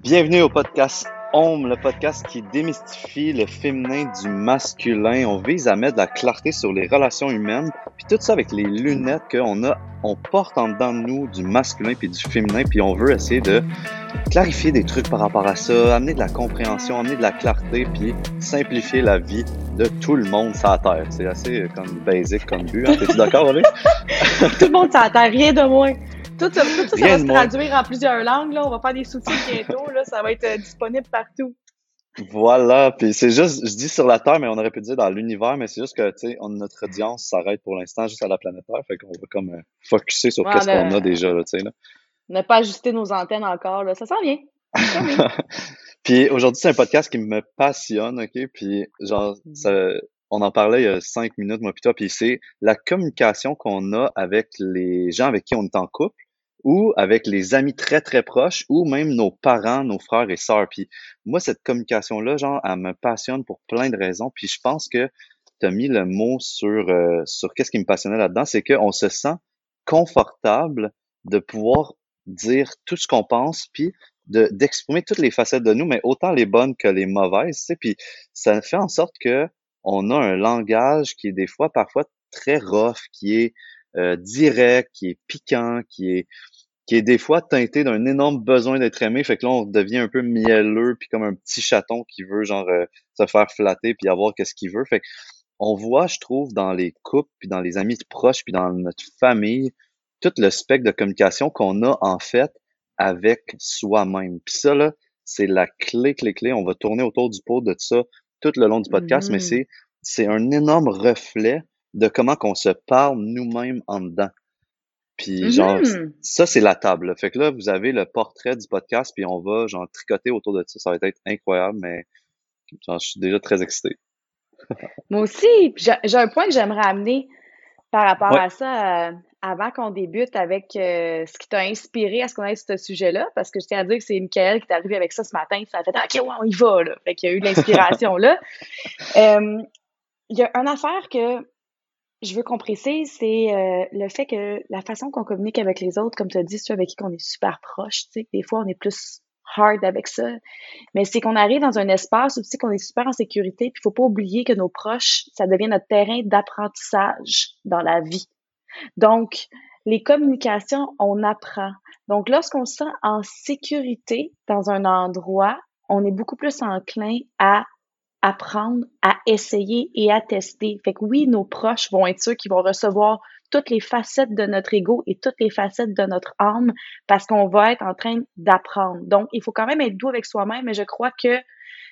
Bienvenue au podcast Home, le podcast qui démystifie le féminin du masculin. On vise à mettre de la clarté sur les relations humaines, puis tout ça avec les lunettes qu'on a, on porte en dedans de nous du masculin puis du féminin, puis on veut essayer de clarifier des trucs par rapport à ça, amener de la compréhension, amener de la clarté, puis simplifier la vie de tout le monde sur la Terre. C'est assez euh, comme basic comme but. Hein? T'es-tu d'accord avec? tout le monde sur la Terre, rien de moins. Tout ça, tout ça, ça va se traduire en plusieurs langues. Là. On va faire des sous-titres bientôt. Là. Ça va être euh, disponible partout. Voilà, puis c'est juste, je dis sur la Terre, mais on aurait pu dire dans l'univers, mais c'est juste que, tu sais, notre audience s'arrête pour l'instant juste à la planète Terre, fait qu'on va comme euh, focuser sur qu'est-ce qu'on a déjà, tu sais, là. Ne pas ajuster nos antennes encore, là, ça sent bien. puis aujourd'hui, c'est un podcast qui me passionne, ok, puis genre, ça, on en parlait il y a cinq minutes, moi, puis toi, puis c'est la communication qu'on a avec les gens avec qui on est en couple, ou avec les amis très très proches ou même nos parents, nos frères et sœurs. Puis moi, cette communication-là, genre, elle me passionne pour plein de raisons. Puis je pense que tu as mis le mot sur, euh, sur qu'est-ce qui me passionnait là-dedans, c'est qu'on se sent confortable de pouvoir dire tout ce qu'on pense, puis de, d'exprimer toutes les facettes de nous, mais autant les bonnes que les mauvaises, tu sais, puis ça fait en sorte que on a un langage qui est des fois parfois très rough, qui est euh, direct, qui est piquant, qui est qui est des fois teinté d'un énorme besoin d'être aimé. Fait que là, on devient un peu mielleux, puis comme un petit chaton qui veut genre euh, se faire flatter puis avoir qu'est-ce qu'il veut. Fait que on voit, je trouve, dans les couples, puis dans les amis proches, puis dans notre famille, tout le spectre de communication qu'on a en fait avec soi-même. Puis ça, là, c'est la clé, clé, clé. On va tourner autour du pot de ça tout le long du podcast, mais mm-hmm. c'est c'est un énorme reflet de comment qu'on se parle nous-mêmes en dedans. Puis genre, mmh ça, c'est la table. Fait que là, vous avez le portrait du podcast, puis on va genre tricoter autour de ça. Ça va être incroyable, mais genre, je suis déjà très excité. Moi aussi, j'ai un point que j'aimerais amener par rapport à ça euh, avant qu'on débute avec euh, ce qui t'a inspiré à ce qu'on ait ce sujet-là, parce que je tiens à dire que c'est Michael qui est arrivé avec ça ce matin, ça a fait OK, ouais, on y va, là. Fait qu'il y a eu l'inspiration là. Euh, il y a une affaire que je veux qu'on précise, c'est euh, le fait que la façon qu'on communique avec les autres, comme tu as dit, ceux avec qui on est super proche, tu sais, des fois on est plus hard avec ça, mais c'est qu'on arrive dans un espace où tu sais qu'on est super en sécurité, puis faut pas oublier que nos proches, ça devient notre terrain d'apprentissage dans la vie. Donc, les communications, on apprend. Donc, lorsqu'on se sent en sécurité dans un endroit, on est beaucoup plus enclin à apprendre à essayer et à tester. Fait que oui, nos proches vont être ceux qui vont recevoir toutes les facettes de notre ego et toutes les facettes de notre âme parce qu'on va être en train d'apprendre. Donc, il faut quand même être doux avec soi-même, mais je crois que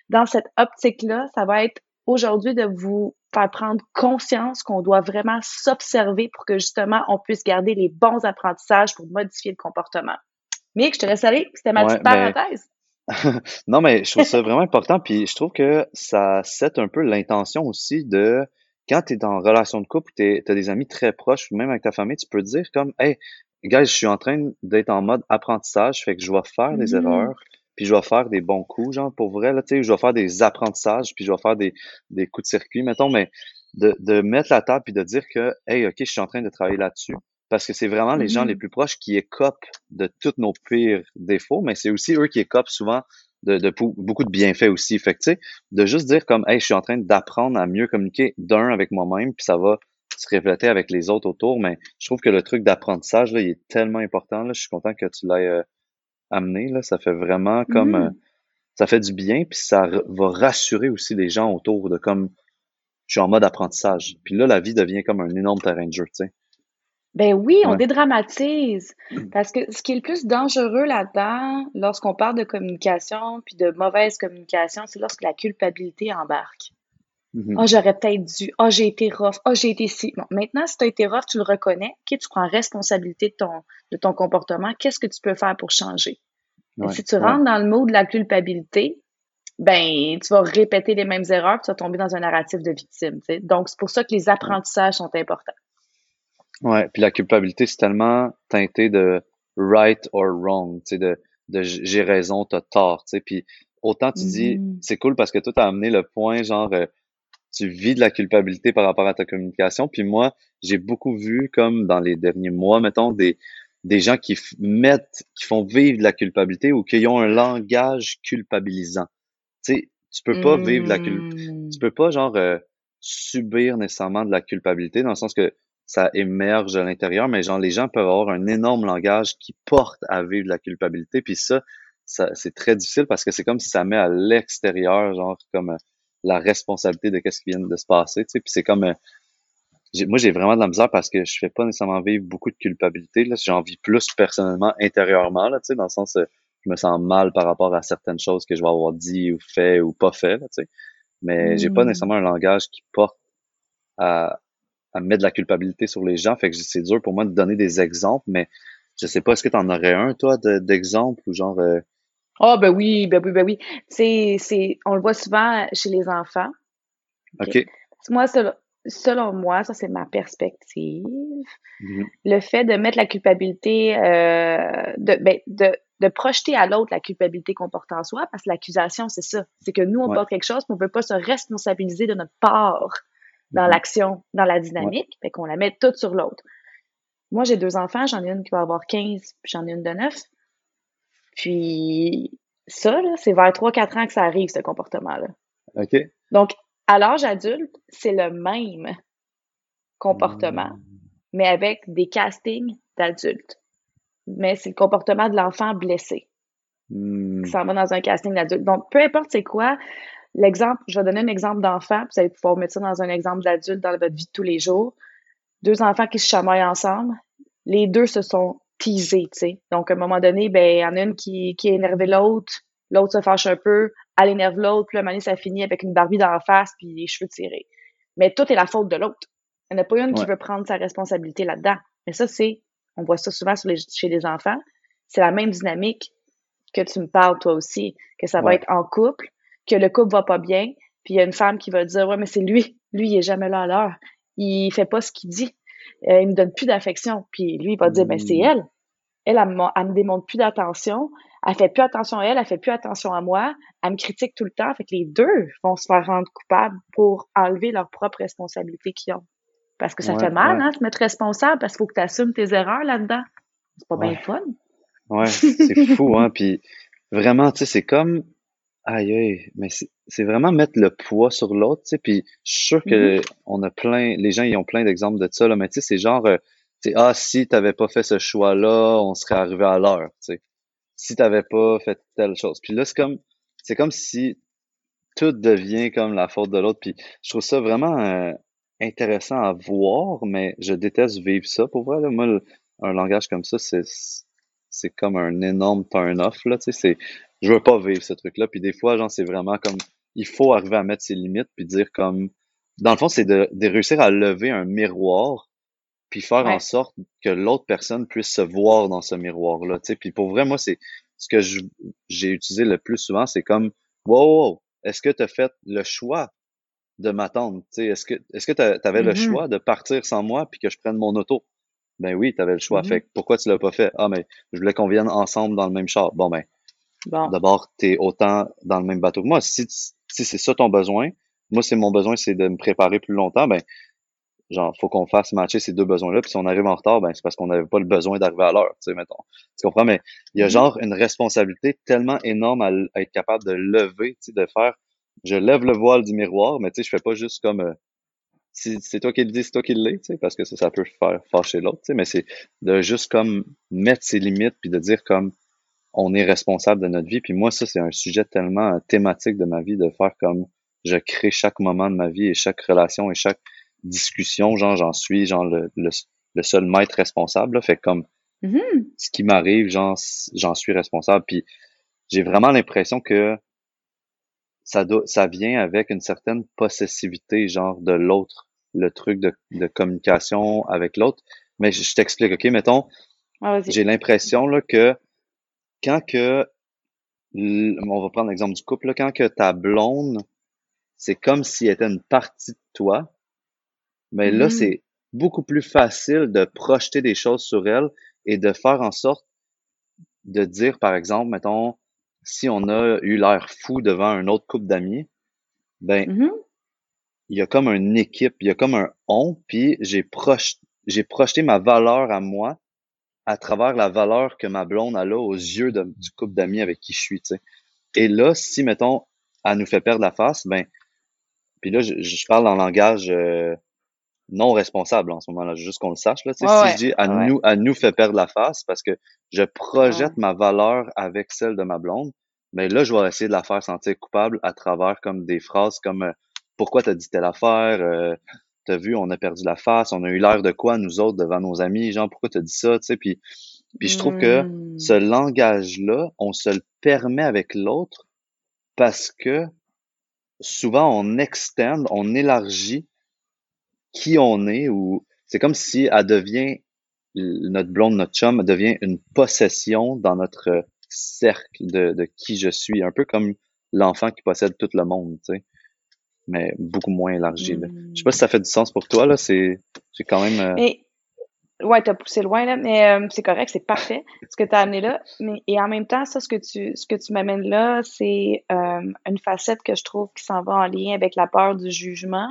dans cette optique-là, ça va être aujourd'hui de vous faire prendre conscience qu'on doit vraiment s'observer pour que justement on puisse garder les bons apprentissages pour modifier le comportement. Mick, je te laisse aller. C'était ma petite ben, parenthèse. non, mais je trouve ça vraiment important. Puis je trouve que ça set un peu l'intention aussi de quand tu es en relation de couple, tu as des amis très proches, même avec ta famille, tu peux dire comme Hey, guys, je suis en train d'être en mode apprentissage, fait que je vais faire des mmh. erreurs, puis je vais faire des bons coups, genre pour vrai, là, tu sais, je vais faire des apprentissages, puis je vais faire des, des coups de circuit, mettons, mais de, de mettre la table puis de dire que Hey, ok, je suis en train de travailler là-dessus parce que c'est vraiment les gens les mm-hmm. plus proches qui écopent de tous nos pires défauts, mais c'est aussi eux qui écopent souvent de, de, beaucoup de bienfaits aussi. Fait que, de juste dire comme, hey, je suis en train d'apprendre à mieux communiquer d'un avec moi-même, puis ça va se refléter avec les autres autour, mais je trouve que le truc d'apprentissage, là, il est tellement important, là, je suis content que tu l'aies euh, amené, là, ça fait vraiment comme, euh, mm-hmm. ça fait du bien, puis ça va rassurer aussi les gens autour de comme, je suis en mode apprentissage. Puis là, la vie devient comme un énorme terrain de jeu, tu sais. Ben oui, on dédramatise. Parce que ce qui est le plus dangereux là-dedans, lorsqu'on parle de communication puis de mauvaise communication, c'est lorsque la culpabilité embarque. Mm-hmm. Ah, j'aurais peut-être dû. Ah, j'ai été rough. Ah, j'ai été si. Bon, maintenant, si tu as été rough, tu le reconnais. Tu prends responsabilité de ton, de ton comportement. Qu'est-ce que tu peux faire pour changer? si tu rentres dans le mot de la culpabilité, ben, tu vas répéter les mêmes erreurs, tu vas tomber dans un narratif de victime. Donc, c'est pour ça que les apprentissages sont importants. Ouais, puis la culpabilité, c'est tellement teinté de right or wrong, tu sais, de, de j'ai raison, t'as tort, tu sais. Puis autant tu dis, mm-hmm. c'est cool parce que toi, t'as amené le point, genre, euh, tu vis de la culpabilité par rapport à ta communication. Puis moi, j'ai beaucoup vu, comme dans les derniers mois, mettons, des, des gens qui mettent, qui font vivre de la culpabilité ou qui ont un langage culpabilisant. Tu sais, tu peux pas vivre de la culpabilité. Tu Mmh. peux pas, genre, euh, subir nécessairement de la culpabilité dans le sens que ça émerge à l'intérieur, mais genre, les gens peuvent avoir un énorme langage qui porte à vivre de la culpabilité. Puis ça, ça c'est très difficile parce que c'est comme si ça met à l'extérieur, genre, comme euh, la responsabilité de qu'est-ce qui vient de se passer, tu sais. Puis c'est comme, euh, moi, j'ai vraiment de la misère parce que je fais pas nécessairement vivre beaucoup de culpabilité, là. J'en vis plus personnellement, intérieurement, là, tu sais, dans le sens, euh, je me sens mal par rapport à certaines choses que je vais avoir dit ou fait ou pas fait, là, tu sais. Mais j'ai pas Mmh. nécessairement un langage qui porte à, à mettre de la culpabilité sur les gens. Fait que c'est dur pour moi de donner des exemples, mais je sais pas, est-ce que tu en aurais un, toi, de- d'exemple ou genre, euh, Ah, ben oui, ben oui, ben oui. C'est, c'est, on le voit souvent chez les enfants. OK? Moi, selon, selon moi, ça, c'est ma perspective. Mhm. Le fait de mettre la culpabilité, euh, de, ben, de, de projeter à l'autre la culpabilité qu'on porte en soi, parce que l'accusation, c'est ça. C'est que nous, on Ouais. porte quelque chose, mais on veut pas se responsabiliser de notre part dans Mhm. l'action, dans la Ouais. dynamique, fait qu'on la met toute sur l'autre. Moi, j'ai deux enfants, j'en ai une qui va avoir 15, puis j'en ai une de 9. Puis ça, c'est vers 3-4 ans que ça arrive, ce comportement-là. OK. Donc, à l'âge adulte, c'est le même comportement, Mm. mais avec des castings d'adultes. Mais c'est le comportement de l'enfant blessé Mm. qui s'en va dans un casting d'adulte. Donc, peu importe c'est quoi, l'exemple, je vais donner un exemple d'enfant, puis vous allez pouvoir mettre ça dans un exemple d'adulte dans votre vie de tous les jours. Deux enfants qui se chamaillent ensemble, les deux se sont teasés, tu sais. Donc, à un moment donné, ben, il y en a une qui, qui a énervé l'autre, l'autre se fâche un peu, elle énerve l'autre, puis à un moment donné, ça finit avec une Barbie dans la face, puis les cheveux tirés. Mais tout est la faute de l'autre. Il n'y en a pas une qui veut prendre sa responsabilité là-dedans. Mais ça, c'est, on voit ça souvent sur les- chez les enfants, c'est la même dynamique que tu me parles toi aussi, que ça va être en couple, que le couple va pas bien, puis il y a une femme qui va dire, ouais, mais c'est lui, lui, il est jamais là à l'heure. Il fait pas ce qu'il dit. Euh, il me donne plus d'affection. Puis lui, il va dire, ben c'est Mm. elle. Elle, elle, me- elle me démontre plus d'attention. Elle fait plus attention à elle, elle fait plus attention à moi. Elle me critique tout le temps. Fait que les deux vont se faire rendre coupables pour enlever leur propre responsabilité qu'ils ont. Parce que ça Ouais, fait mal, ouais. hein, se mettre responsable, parce qu'il faut que tu assumes tes erreurs là-dedans. C'est pas bien Ouais. le fun. Ouais, c'est fou, hein. Puis vraiment, tu sais, c'est comme, aïe, aïe, mais c'est c'est vraiment mettre le poids sur l'autre, tu sais. Puis je suis sûr Mhm. que on a plein, les gens, ils ont plein d'exemples de ça, là. Mais tu sais, c'est genre, euh, tu sais, ah, si t'avais pas fait ce choix-là, on serait arrivé à l'heure, tu sais. Si t'avais pas fait telle chose. Puis là, c'est comme, c'est comme si tout devient comme la faute de l'autre. Puis je trouve ça vraiment euh, intéressant à voir, mais je déteste vivre ça pour vrai. Là. Moi, le- un langage comme ça, c'est c'est comme un énorme turn-off. Là, tu sais, c'est, je veux pas vivre ce truc-là. Puis des fois, genre, c'est vraiment comme, il faut arriver à mettre ses limites, puis dire comme, dans le fond, c'est de, de réussir à lever un miroir, puis faire en sorte que l'autre personne puisse se voir dans ce miroir-là. Tu sais, puis pour vrai, moi, c'est ce que je- j'ai utilisé le plus souvent, c'est comme, wow, wow, est-ce que tu as fait le choix de m'attendre? Tu sais, est-ce que est-ce que tu avais le Mhm. choix de partir sans moi puis que je prenne mon auto? Ben oui, tu avais le choix. Mhm. Fait que pourquoi tu l'as pas fait? Ah, mais je voulais qu'on vienne ensemble dans le même char. Bon, ben, Bon. d'abord, tu es autant dans le même bateau que moi. Si, si c'est ça ton besoin, moi, c'est mon besoin, c'est de me préparer plus longtemps, ben, genre, faut qu'on fasse matcher ces deux besoins-là. Puis si on arrive en retard, ben, c'est parce qu'on n'avait pas le besoin d'arriver à l'heure, tu sais, mettons. Tu comprends? Mais il y a Mhm. genre une responsabilité tellement énorme à être capable de lever, tu sais, de faire, je lève le voile du miroir, mais tu sais, je fais pas juste comme, euh, si c'est toi qui le dis, c'est toi qui l'es, tu sais, parce que ça, ça peut faire fâcher l'autre, tu sais, mais c'est de juste comme mettre ses limites puis de dire comme, on est responsable de notre vie. Puis moi, ça, c'est un sujet tellement euh, thématique de ma vie, de faire comme je crée chaque moment de ma vie et chaque relation et chaque discussion, genre j'en suis genre le, le, le seul maître responsable. Là. Fait comme Mhm. ce qui m'arrive, j'en j'en suis responsable. Puis j'ai vraiment l'impression que ça doit, ça vient avec une certaine possessivité, genre de l'autre, le truc de, de communication avec l'autre. Mais je, je t'explique, ok, mettons, vas-y. j'ai l'impression là que quand que on va prendre l'exemple du couple, là, quand que ta blonde, c'est comme si elle était une partie de toi, mais là, Mhm. c'est beaucoup plus facile de projeter des choses sur elle et de faire en sorte de dire, par exemple, mettons, si on a eu l'air fou devant un autre couple d'amis, ben, Mhm. il y a comme une équipe, il y a comme un on, puis j'ai projeté ma valeur à moi à travers la valeur que ma blonde a là aux yeux du couple d'amis avec qui je suis, tu sais. Et là, si, mettons, elle nous fait perdre la face, ben, puis là, je, je parle en langage euh, non responsable en ce moment-là, juste qu'on le sache. Là, si je dis à nous, nous fait perdre la face parce que je projette ma valeur avec celle de ma blonde, mais ben là, je vais essayer de la faire sentir coupable à travers comme des phrases comme euh, pourquoi t'as dit telle affaire, euh, t'as vu, on a perdu la face, on a eu l'air de quoi nous autres devant nos amis, genre pourquoi t'as dit ça, tu sais, puis puis je trouve que ce mmh. langage-là, on se le permet avec l'autre parce que souvent on extend, on élargit qui on est ou c'est comme si elle devient notre blonde, notre chum devient une possession dans notre cercle de, de qui je suis, un peu comme l'enfant qui possède tout le monde, tu sais, mais beaucoup moins élargi. Là. Je sais pas si ça fait du sens pour toi là, c'est j'ai quand même. Euh... Mais ouais, t'as poussé loin là, mais euh, c'est correct, c'est parfait ce que tu as amené là. Mais et en même temps, ça ce que tu ce que tu m'amènes là, c'est euh, une facette que je trouve qui s'en va en lien avec la peur du jugement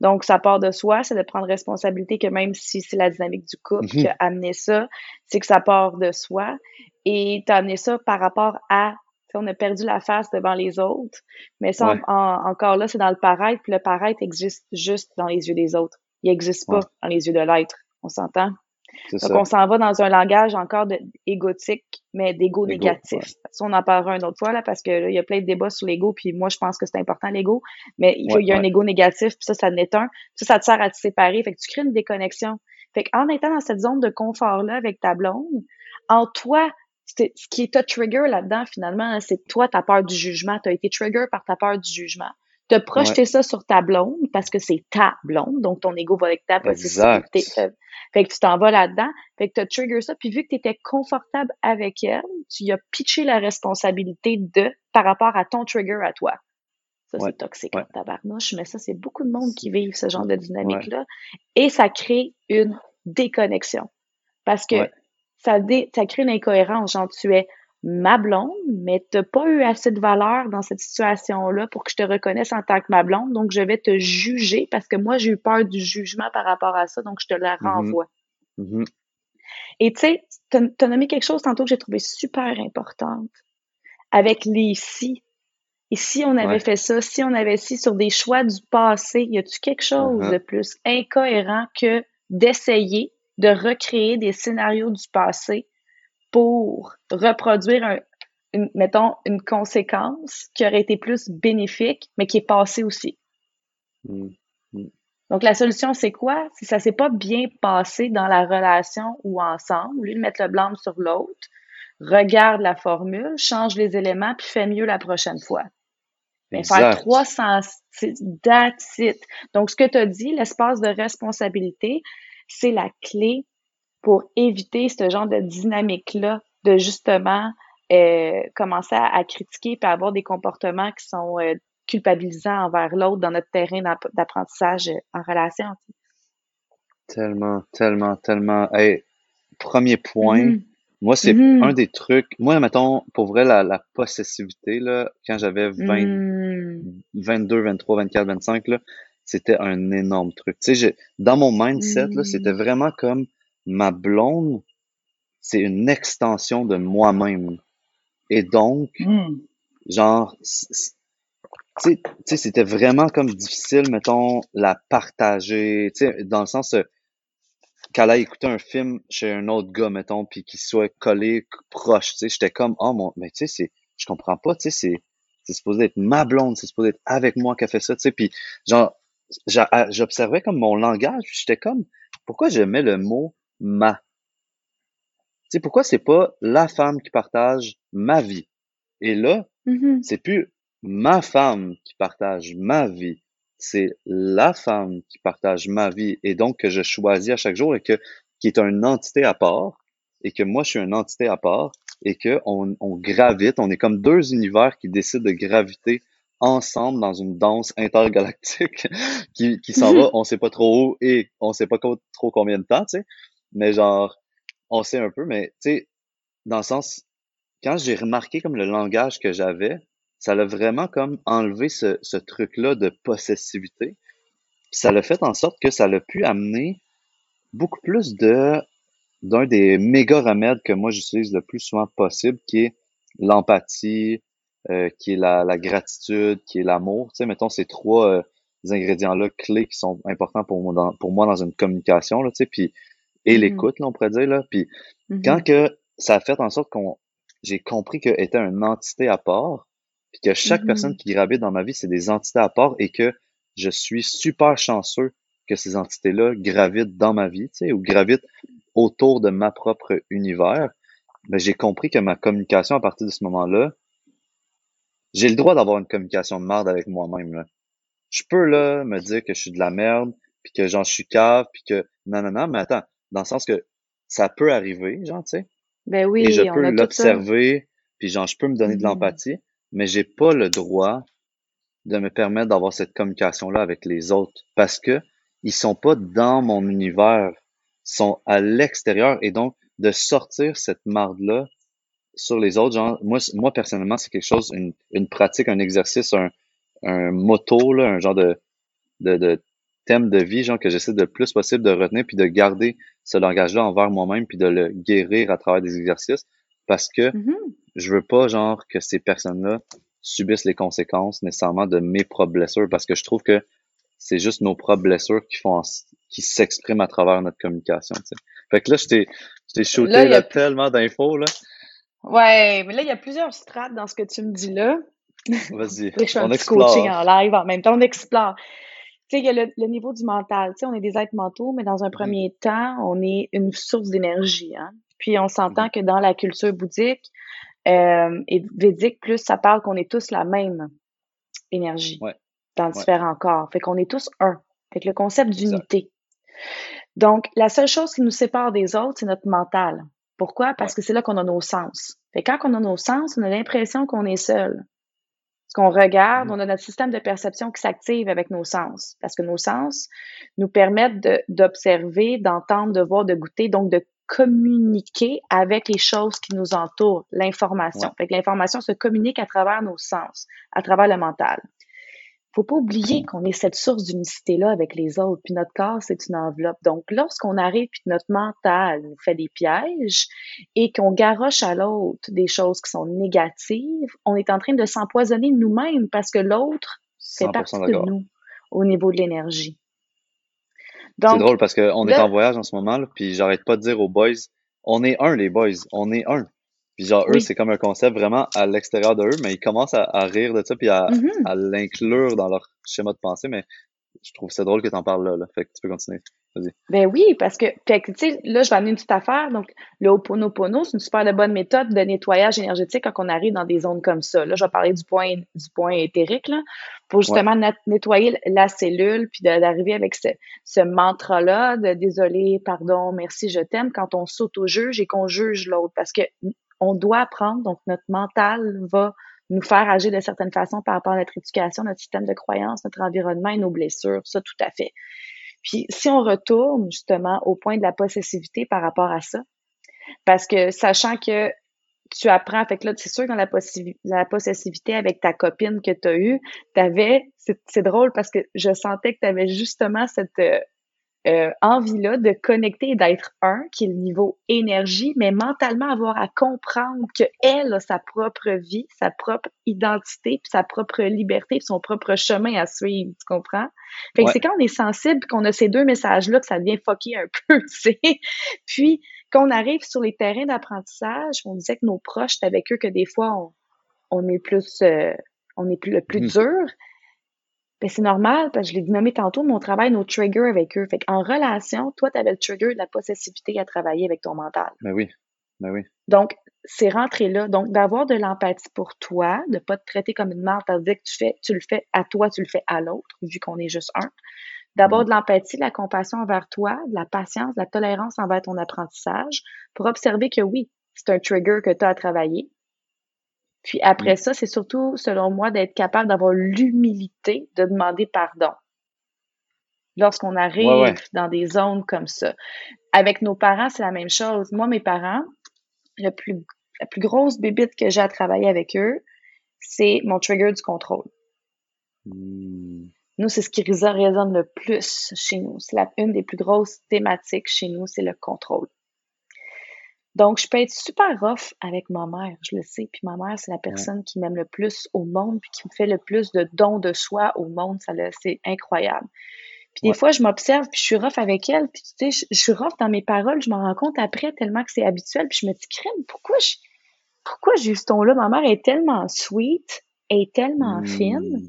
donc, ça part de soi, c'est de prendre responsabilité que même si c'est la dynamique du couple qui a amené ça, c'est que ça part de soi. Et tu as amené ça par rapport à, on a perdu la face devant les autres, mais ça, encore là, c'est dans le paraître, puis le paraître existe juste dans les yeux des autres. Il n'existe pas dans les yeux de l'être. On s'entend? Donc, on s'en va dans un langage encore de égotique, mais d'ego négatif. Ça, on en parlera une autre fois, là, parce que il y a plein de débats sur l'ego, puis moi, je pense que c'est important, l'ego, mais il y a un ego négatif, puis ça, ça n'est un. Ça, ça te sert à te séparer. Fait que tu crées une déconnexion. Fait qu'en étant dans cette zone de confort-là avec ta blonde, en toi, ce qui est ta trigger là-dedans, finalement, c'est toi, ta peur du jugement. Tu as été trigger par ta peur du jugement de projeter ça sur ta blonde parce que c'est ta blonde, donc ton ego va avec ta possibilité. Fait que tu t'en vas là-dedans, fait que tu as trigger ça, puis vu que tu étais confortable avec elle, tu y as pitché la responsabilité de par rapport à ton trigger à toi. Ça, c'est toxique ouais. tabarnouche, mais ça, c'est beaucoup de monde qui vivent ce genre de dynamique-là. Et ça crée une déconnexion. Parce que ça, dé, ça crée une incohérence. Genre, tu es ma blonde, mais tu n'as pas eu assez de valeur dans cette situation-là pour que je te reconnaisse en tant que ma blonde. Donc, je vais te juger parce que moi, j'ai eu peur du jugement par rapport à ça, donc je te la mm-hmm. renvoie. Mm-hmm. Et tu sais, tu as nommé quelque chose tantôt que j'ai trouvé super importante avec les si. Et si on avait fait ça, si on avait si sur des choix du passé, y a-tu quelque chose mm-hmm. de plus incohérent que d'essayer de recréer des scénarios du passé pour reproduire un, une, mettons, une conséquence qui aurait été plus bénéfique, mais qui est passée aussi. Mmh. Mmh. Donc, la solution, c'est quoi? Si ça s'est pas bien passé dans la relation ou ensemble, de mettre le blâme sur l'autre, regarde la formule, change les éléments, puis fais mieux la prochaine fois. Mais faire 300, that's it. Donc, ce que tu as dit, l'espace de responsabilité, c'est la clé pour éviter ce genre de dynamique-là, de justement euh, commencer à, critiquer et avoir des comportements qui sont euh, culpabilisants envers l'autre dans notre terrain d'apprentissage euh, en relation. Tellement, tellement, tellement. Hey, premier point, mm-hmm. moi, c'est mm-hmm. un des trucs. Moi, mettons, pour vrai, la, possessivité, là, quand j'avais 20, 22, 23, 24, 25, là, c'était un énorme truc. Tu sais, dans mon mindset, là, c'était mm. vraiment comme ma blonde, c'est une extension de moi-même. Et donc, hmm. genre, tu sais, c'était vraiment comme difficile, mettons, la partager, tu sais, dans le sens euh, qu'elle a écouté un film chez un autre gars, mettons, puis qu'il soit collé proche, tu sais, j'étais comme, oh mon, mais tu sais, c'est, je comprends pas, tu sais, c'est, c'est supposé être ma blonde, c'est supposé être avec moi qui a fait ça, tu sais, puis genre, j'observais comme mon langage, j'étais comme, pourquoi je mets le mot ma. Tu sais, pourquoi c'est pas la femme qui partage ma vie? Et là, mm-hmm. c'est plus ma femme qui partage ma vie, c'est la femme qui partage ma vie et donc que je choisis à chaque jour et que qui est une entité à part et que moi je suis une entité à part et que on, on gravite, on est comme deux univers qui décident de graviter ensemble dans une danse intergalactique qui, qui s'en va, on sait pas trop où et on sait pas trop combien de temps, tu sais mais genre, on sait un peu, mais tu sais, dans le sens, quand j'ai remarqué comme le langage que j'avais, ça l'a vraiment comme enlevé ce, ce truc-là de possessivité. ça l'a fait en sorte que ça l'a pu amener beaucoup plus de d'un des méga remèdes que moi j'utilise le plus souvent possible, qui est l'empathie, euh, qui est la, la, gratitude, qui est l'amour. Tu sais, mettons ces trois euh, ingrédients-là clés qui sont importants pour moi dans, pour moi dans une communication, là, tu sais, puis et mm-hmm. l'écoute, là, on pourrait dire, là. Puis mm-hmm. quand que ça a fait en sorte qu'on j'ai compris qu'elle était une entité à part, puis que chaque mm-hmm. personne qui gravite dans ma vie, c'est des entités à part et que je suis super chanceux que ces entités-là gravitent dans ma vie, tu sais, ou gravitent autour de ma propre univers, ben, j'ai compris que ma communication à partir de ce moment-là, j'ai le droit d'avoir une communication de merde avec moi-même. Là. Je peux là me dire que je suis de la merde, puis que j'en suis cave, puis que non, non, non, mais attends, dans le sens que ça peut arriver, genre, tu sais. Ben oui, et je peux l'observer, puis genre, je peux me donner de mm-hmm. l'empathie, mais j'ai pas le droit de me permettre d'avoir cette communication-là avec les autres parce que ils sont pas dans mon univers, sont à l'extérieur et donc de sortir cette marde-là sur les autres, genre, moi, moi personnellement, c'est quelque chose, une, une pratique, un exercice, un, un motto, là, un genre de, de, de thème de vie, genre, que j'essaie de plus possible de retenir puis de garder ce langage-là envers moi-même puis de le guérir à travers des exercices parce que mm-hmm. je veux pas, genre, que ces personnes-là subissent les conséquences nécessairement de mes propres blessures parce que je trouve que c'est juste nos propres blessures qui font qui s'expriment à travers notre communication. Fait que là, je t'ai, je t'ai shooté là, tellement d'infos là. Ouais, mais là, il y a plusieurs strates dans ce que tu me dis là. Vas-y. je fais un petit coaching en live en même temps, on explore. Tu sais, il y a le, niveau du mental. Tu sais, on est des êtres mentaux, mais dans un mm-hmm. premier temps, on est une source d'énergie. Hein? Puis on s'entend mm-hmm. que dans la culture bouddhique euh, et védique, plus ça parle qu'on est tous la même énergie dans différents corps. Fait qu'on est tous un. Fait que le concept d'unité. Donc, la seule chose qui nous sépare des autres, c'est notre mental. Pourquoi? Parce que c'est là qu'on a nos sens. Fait quand on a nos sens, on a l'impression qu'on est seul. Ce qu'on regarde, mm. on a notre système de perception qui s'active avec nos sens. Parce que nos sens nous permettent d'observer, d'entendre, de voir, de goûter, donc de communiquer avec les choses qui nous entourent, l'information. Fait que l'information se communique à travers nos sens, à travers le mental faut pas oublier qu'on est cette source d'unicité-là avec les autres, puis notre corps, c'est une enveloppe. Donc, lorsqu'on arrive, puis notre mental nous fait des pièges et qu'on garoche à l'autre des choses qui sont négatives, on est en train de s'empoisonner nous-mêmes parce que l'autre fait partie de nous au niveau de l'énergie. C'est drôle parce qu'on est en voyage en ce moment, puis j'arrête pas de dire aux boys, on est un, les boys, on est un. Puis genre, eux, c'est comme un concept vraiment à l'extérieur de eux, mais ils commencent à, rire de ça puis à, mm-hmm. à l'inclure dans leur schéma de pensée. Mais je trouve c'est drôle que tu en parles là, là. Fait que tu peux continuer. Vas-y. Ben oui, parce que, tu sais, là, je vais amener une petite affaire. Donc, le Ho'oponopono, c'est une super bonne méthode de nettoyage énergétique quand on arrive dans des zones comme ça. Là, je vais parler du point, du point éthérique, là, pour justement nettoyer la cellule, puis d'arriver avec ce, ce mantra-là de désolé, pardon, merci, je t'aime, quand on s'auto-juge et qu'on juge l'autre. Parce que on doit apprendre, donc notre mental va nous faire agir de certaines façons par rapport à notre éducation, notre système de croyance, notre environnement et nos blessures, ça tout à fait. Puis si on retourne justement au point de la possessivité par rapport à ça, parce que sachant que tu apprends, fait que là, c'est sûr que dans la, possessivité avec ta copine que tu as eue, tu c'est drôle parce que je sentais que tu avais justement cette, euh, envie-là de connecter et d'être un, qui est le niveau énergie, mais mentalement avoir à comprendre qu'elle a sa propre vie, sa propre identité, puis sa propre liberté, puis son propre chemin à suivre, tu comprends? Fait que c'est quand on est sensible qu'on a ces deux messages-là que ça devient fucké un peu, tu sais. Puis, quand on arrive sur les terrains d'apprentissage, on disait que nos proches, c'est avec eux que des fois, on, on est plus... Euh, on est plus le plus mmh. dur, ben, c'est normal, parce que je l'ai nommé tantôt, mon travail, nos triggers avec eux. Fait qu'en relation, toi, tu avais le trigger de la possessivité à travailler avec ton mental. Ben oui. Ben oui. Donc, c'est rentré là. Donc, d'avoir de l'empathie pour toi, de pas te traiter comme une merde, dire que tu fais, tu le fais à toi, tu le fais à l'autre, vu qu'on est juste un. D'avoir mm-hmm. de l'empathie, de la compassion envers toi, de la patience, de la tolérance envers ton apprentissage, pour observer que oui, c'est un trigger que tu as à travailler, puis après mm. ça, c'est surtout, selon moi, d'être capable d'avoir l'humilité de demander pardon lorsqu'on arrive dans des zones comme ça. Avec nos parents, c'est la même chose. Moi, mes parents, le plus, la plus grosse bébite que j'ai à travailler avec eux, c'est mon trigger du contrôle. Mm. Nous, c'est ce qui résonne le plus chez nous. C'est une des plus grosses thématiques chez nous, c'est le contrôle. Donc, je peux être super rough avec ma mère, je le sais. Puis ma mère, c'est la personne qui m'aime le plus au monde, puis qui me fait le plus de dons de soi au monde. Ça, c'est incroyable. Puis des fois, je m'observe, puis je suis rough avec elle, puis tu sais, je, suis rough dans mes paroles, je m'en rends compte après tellement que c'est habituel, puis je me dis, crème, pourquoi je, pourquoi j'ai eu ce ton-là? Ma mère est tellement sweet, elle est tellement fine. Hmm.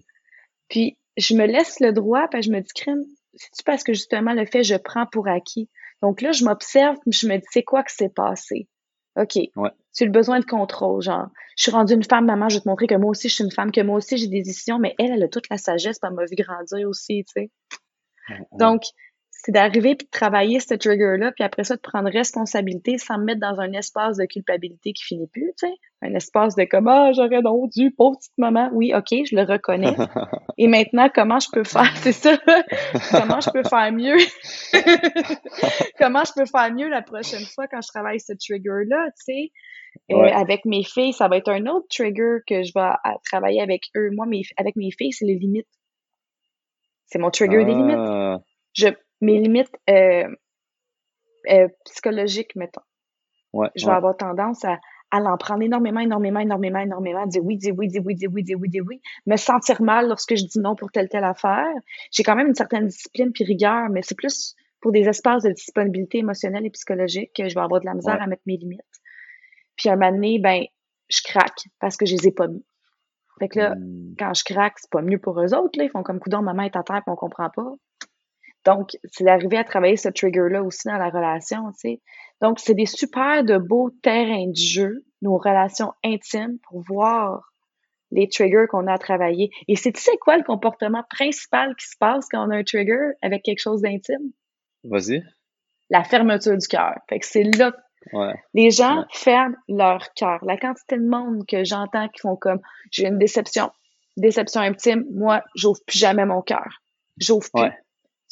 Puis je me laisse le droit, puis je me dis, crème, c'est-tu parce que justement le fait je prends pour acquis? Donc là, je m'observe, je me dis, c'est quoi que c'est passé? OK. Ouais. Tu as le besoin de contrôle, genre, je suis rendue une femme, maman, je vais te montrer que moi aussi, je suis une femme, que moi aussi, j'ai des décisions, mais elle, elle a toute la sagesse, elle m'a vu grandir aussi, tu sais. Donc, c'est d'arriver puis de travailler ce trigger-là, puis après ça, de prendre responsabilité sans me mettre dans un espace de culpabilité qui finit plus, tu sais. Un espace de comme, ah, j'aurais donc dû, pauvre petite maman. Oui, OK, je le reconnais. Et maintenant, comment je peux faire, c'est ça, comment je peux faire mieux? comment je peux faire mieux la prochaine fois quand je travaille ce trigger-là, tu sais? Euh, avec mes filles, ça va être un autre trigger que je vais travailler avec eux. Moi, mes, avec mes filles, c'est les limites. C'est mon trigger des limites. Ah. Je, mes limites euh, euh, psychologiques, mettons. Ouais, je vais avoir tendance à, à l'en prendre énormément, énormément, énormément, énormément, dire oui, dire oui, dire oui, dire oui, dire oui, dire oui, me sentir mal lorsque je dis non pour telle, telle affaire. J'ai quand même une certaine discipline puis rigueur, mais c'est plus pour des espaces de disponibilité émotionnelle et psychologique que je vais avoir de la misère à mettre mes limites. Puis un moment donné, ben, je craque parce que je les ai pas mis. Fait que là, hmm. quand je craque, c'est pas mieux pour eux autres. Là. Ils font comme coudon, maman est à terre, puis on comprend pas. Donc, c'est d'arriver à travailler ce trigger-là aussi dans la relation, tu sais. Donc, c'est des super de beaux terrains de jeu, nos relations intimes, pour voir les triggers qu'on a à travailler. Et c'est tu sais quoi le comportement principal qui se passe quand on a un trigger avec quelque chose d'intime? Vas-y. La fermeture du cœur. Fait que c'est là les gens ferment leur cœur. La quantité de monde que j'entends qui font comme j'ai une déception, déception intime, moi, j'ouvre plus jamais mon cœur. J'ouvre plus.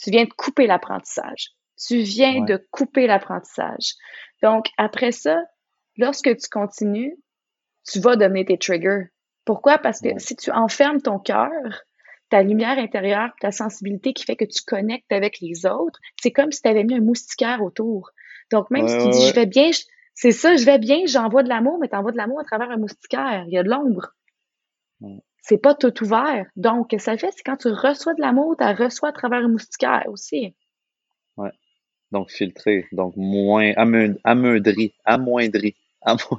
Tu viens de couper l'apprentissage. Tu viens de couper l'apprentissage. Donc, après ça, lorsque tu continues, tu vas donner tes triggers. Pourquoi? Parce que si tu enfermes ton cœur, ta lumière intérieure, ta sensibilité qui fait que tu connectes avec les autres, c'est comme si tu avais mis un moustiquaire autour. Donc, même si tu dis, je vais bien, c'est ça, je vais bien, j'envoie de l'amour, mais t'envoies de l'amour à travers un moustiquaire. Il y a de l'ombre. C'est pas tout ouvert. Donc, ce que ça fait, c'est quand tu reçois de l'amour, tu reçois à travers un moustiquaire aussi. Ouais. Donc, filtré. Donc, moins, ameudri, amoindri.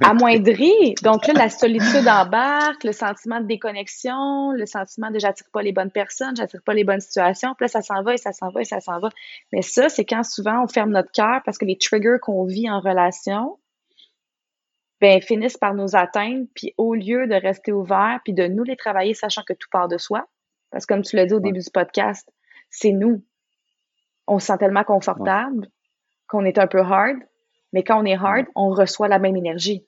Amoindri. Donc là, la solitude embarque, le sentiment de déconnexion, le sentiment de j'attire pas les bonnes personnes, j'attire pas les bonnes situations. Puis là, ça s'en va et ça s'en va et ça s'en va. Mais ça, c'est quand souvent on ferme notre cœur parce que les triggers qu'on vit en relation, ben, finissent par nous atteindre. Puis au lieu de rester ouvert puis de nous les travailler, sachant que tout part de soi, parce que comme tu l'as dit au début du podcast, c'est nous. On se sent tellement confortable qu'on est un peu hard, mais quand on est hard, on reçoit la même énergie.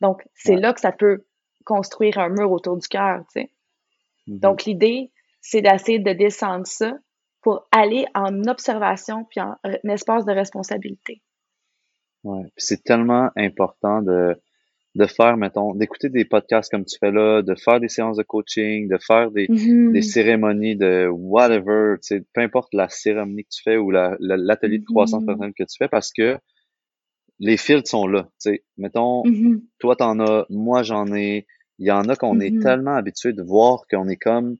Donc, c'est là que ça peut construire un mur autour du cœur, tu sais. Mm-hmm. Donc, l'idée, c'est d'essayer de descendre ça pour aller en observation puis en un espace de responsabilité. Ouais, c'est tellement important de de faire, mettons, d'écouter des podcasts comme tu fais là, de faire des séances de coaching, de faire des, mm-hmm. des cérémonies de whatever, tu sais, peu importe la cérémonie que tu fais ou l'atelier de croissance mm-hmm. personnelle que tu fais, parce que les filtres sont là. Tu sais, mettons, mm-hmm. toi t'en as, moi j'en ai. Il y en a qu'on est tellement habitué de voir qu'on est comme,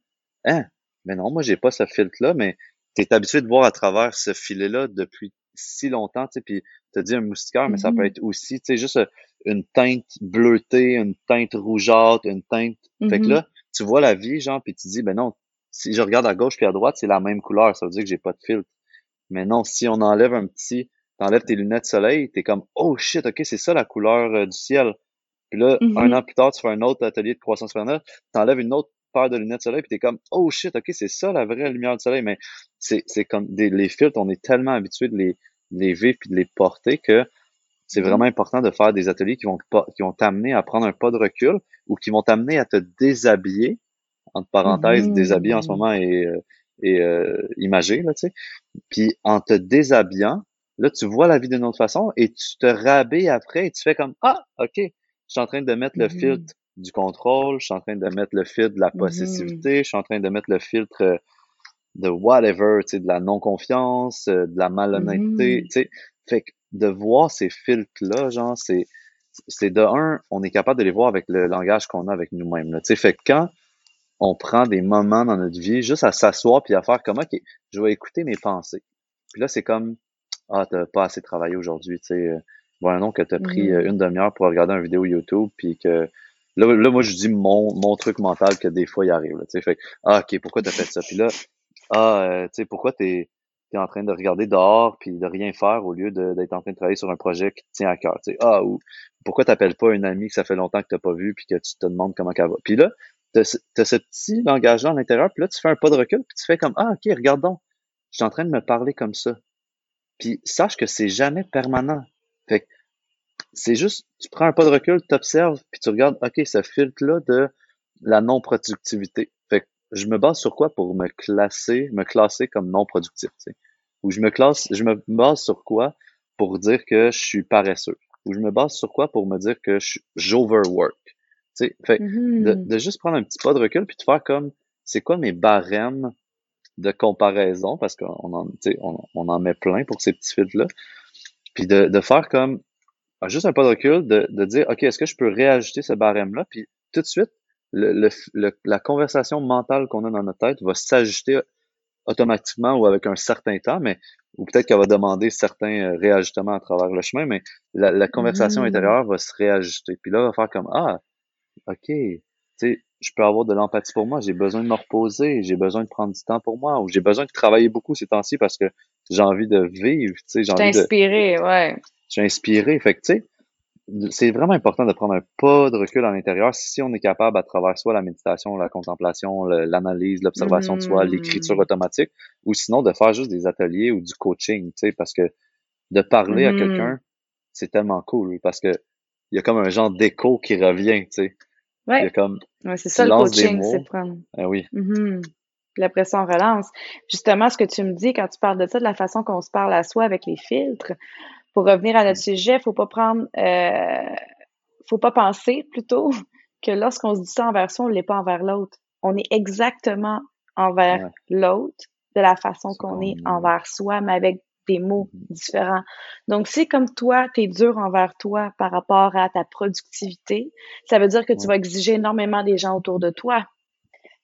hein, mais non, moi j'ai pas ce filtre-là, mais tu es habitué de voir à travers ce filet-là depuis si longtemps, tu sais, puis t'as dit un moustiquaire, mais ça peut mm-hmm. être aussi, tu sais, juste une teinte bleutée, une teinte rougeâtre, une teinte. Fait que là, tu vois la vie, genre, puis tu dis, ben non, si je regarde à gauche puis à droite, c'est la même couleur, ça veut dire que j'ai pas de filtre. Mais non, si on enlève un petit t'enlèves tes lunettes de soleil, t'es comme oh shit, ok, c'est ça la couleur euh, du ciel. Puis là, un mm-hmm. an plus tard, tu fais un autre atelier de croissance personnelle, t'enlèves une autre paire de lunettes de soleil, puis t'es comme oh shit, ok, c'est ça la vraie lumière du soleil. Mais c'est c'est comme des, les filtres, on est tellement habitué de les, les vivre puis de les porter que c'est vraiment important de faire des ateliers qui vont qui vont t'amener à prendre un pas de recul ou qui vont t'amener à te déshabiller entre parenthèses mm-hmm. déshabiller en ce moment et euh, et euh, imagé là tu sais puis en te déshabillant Là, tu vois la vie d'une autre façon et tu te rabais après et tu fais comme Ah, OK, je suis en train de mettre le mm-hmm. filtre du contrôle, je suis en train de mettre le filtre de la possessivité, je suis en train de mettre le filtre euh, de whatever, tu sais, de la non-confiance, euh, de la malhonnêteté, mm-hmm. tu sais. Fait que de voir ces filtres-là, genre, c'est, c'est de un, on est capable de les voir avec le langage qu'on a avec nous-mêmes. Tu sais, fait que quand on prend des moments dans notre vie juste à s'asseoir puis à faire comme, OK, je vais écouter mes pensées. Puis là, c'est comme, ah, t'as pas assez travaillé aujourd'hui, tu sais. Voilà, non, que t'as pris Mm. une demi-heure pour regarder une vidéo YouTube puis que Là, là, moi, je dis mon, mon truc mental que des fois, il arrive. Là, tu sais, fait que, ah, OK, pourquoi t'as fait ça? Puis là, ah, euh, tu sais, pourquoi t'es es en train de regarder dehors puis de rien faire au lieu d'être en train de travailler sur un projet qui te tient à cœur? Tu sais, ah, ou pourquoi t'appelles pas une amie que ça fait longtemps que t'as pas vu puis que tu te demandes comment elle va? Puis là, t'as ce petit langage-là à l'intérieur, puis là, tu fais un pas de recul puis tu fais comme, ah, OK, regarde donc, je suis en train de me parler comme ça. Puis sache que c'est jamais permanent. Fait que c'est juste, tu prends un pas de recul, tu observes, puis tu regardes, OK, ce filtre-là de la non-productivité. Fait que je me base sur quoi pour me classer, me classer comme non-productif, tu sais? Ou je me classe, je me base sur quoi pour dire que je suis paresseux? Ou je me base sur quoi pour me dire que je- j'overwork? Tu sais, fait que de, de juste prendre un petit pas de recul puis de faire comme, c'est quoi mes barèmes de comparaison? Parce qu'on en, tu sais, on, on en met plein pour ces petits filtres-là. Puis de, de faire comme, juste un pas de recul, de, de dire, OK, est-ce que je peux réajuster ce barème-là? Puis tout de suite, le, le, le- la conversation mentale qu'on a dans notre tête va s'ajuster automatiquement ou avec un certain temps, mais ou peut-être qu'elle va demander certains euh, réajustements à travers le chemin, mais la, la conversation Mhm. intérieure va se réajuster. Puis là, elle va faire comme, ah, OK, tu sais, je peux avoir de l'empathie pour moi, j'ai besoin de me reposer, j'ai besoin de prendre du temps pour moi, ou j'ai besoin de travailler beaucoup ces temps-ci parce que j'ai envie de vivre, tu sais, j'ai envie de, inspiré, ouais. je suis inspiré. Fait que, tu sais, c'est vraiment important de prendre un pas de recul à l'intérieur si on est capable à travers soit la méditation, la contemplation, l'analyse, l'observation de soi, Mhm. l'écriture automatique, ou sinon de faire juste des ateliers ou du coaching, tu sais, parce que de parler à Mhm. quelqu'un, c'est tellement cool parce que il y a comme un genre d'écho qui revient, tu sais. Il y a Ouais, comme, ouais, c'est ça le coaching, c'est prendre. ah oui, Mhm. Puis après ça, on relance. Justement, ce que tu me dis quand tu parles de ça, de la façon qu'on se parle à soi avec les filtres, pour revenir à notre sujet, faut pas prendre, euh, faut pas penser plutôt que lorsqu'on se dit ça envers soi, on l'est pas envers l'autre. On est exactement envers ouais, l'autre de la façon qu'on est envers soi, mais avec des mots Mhm. différents. Donc, si comme toi, tu es dur envers toi par rapport à ta productivité, ça veut dire que tu Ouais, vas exiger énormément des gens autour de toi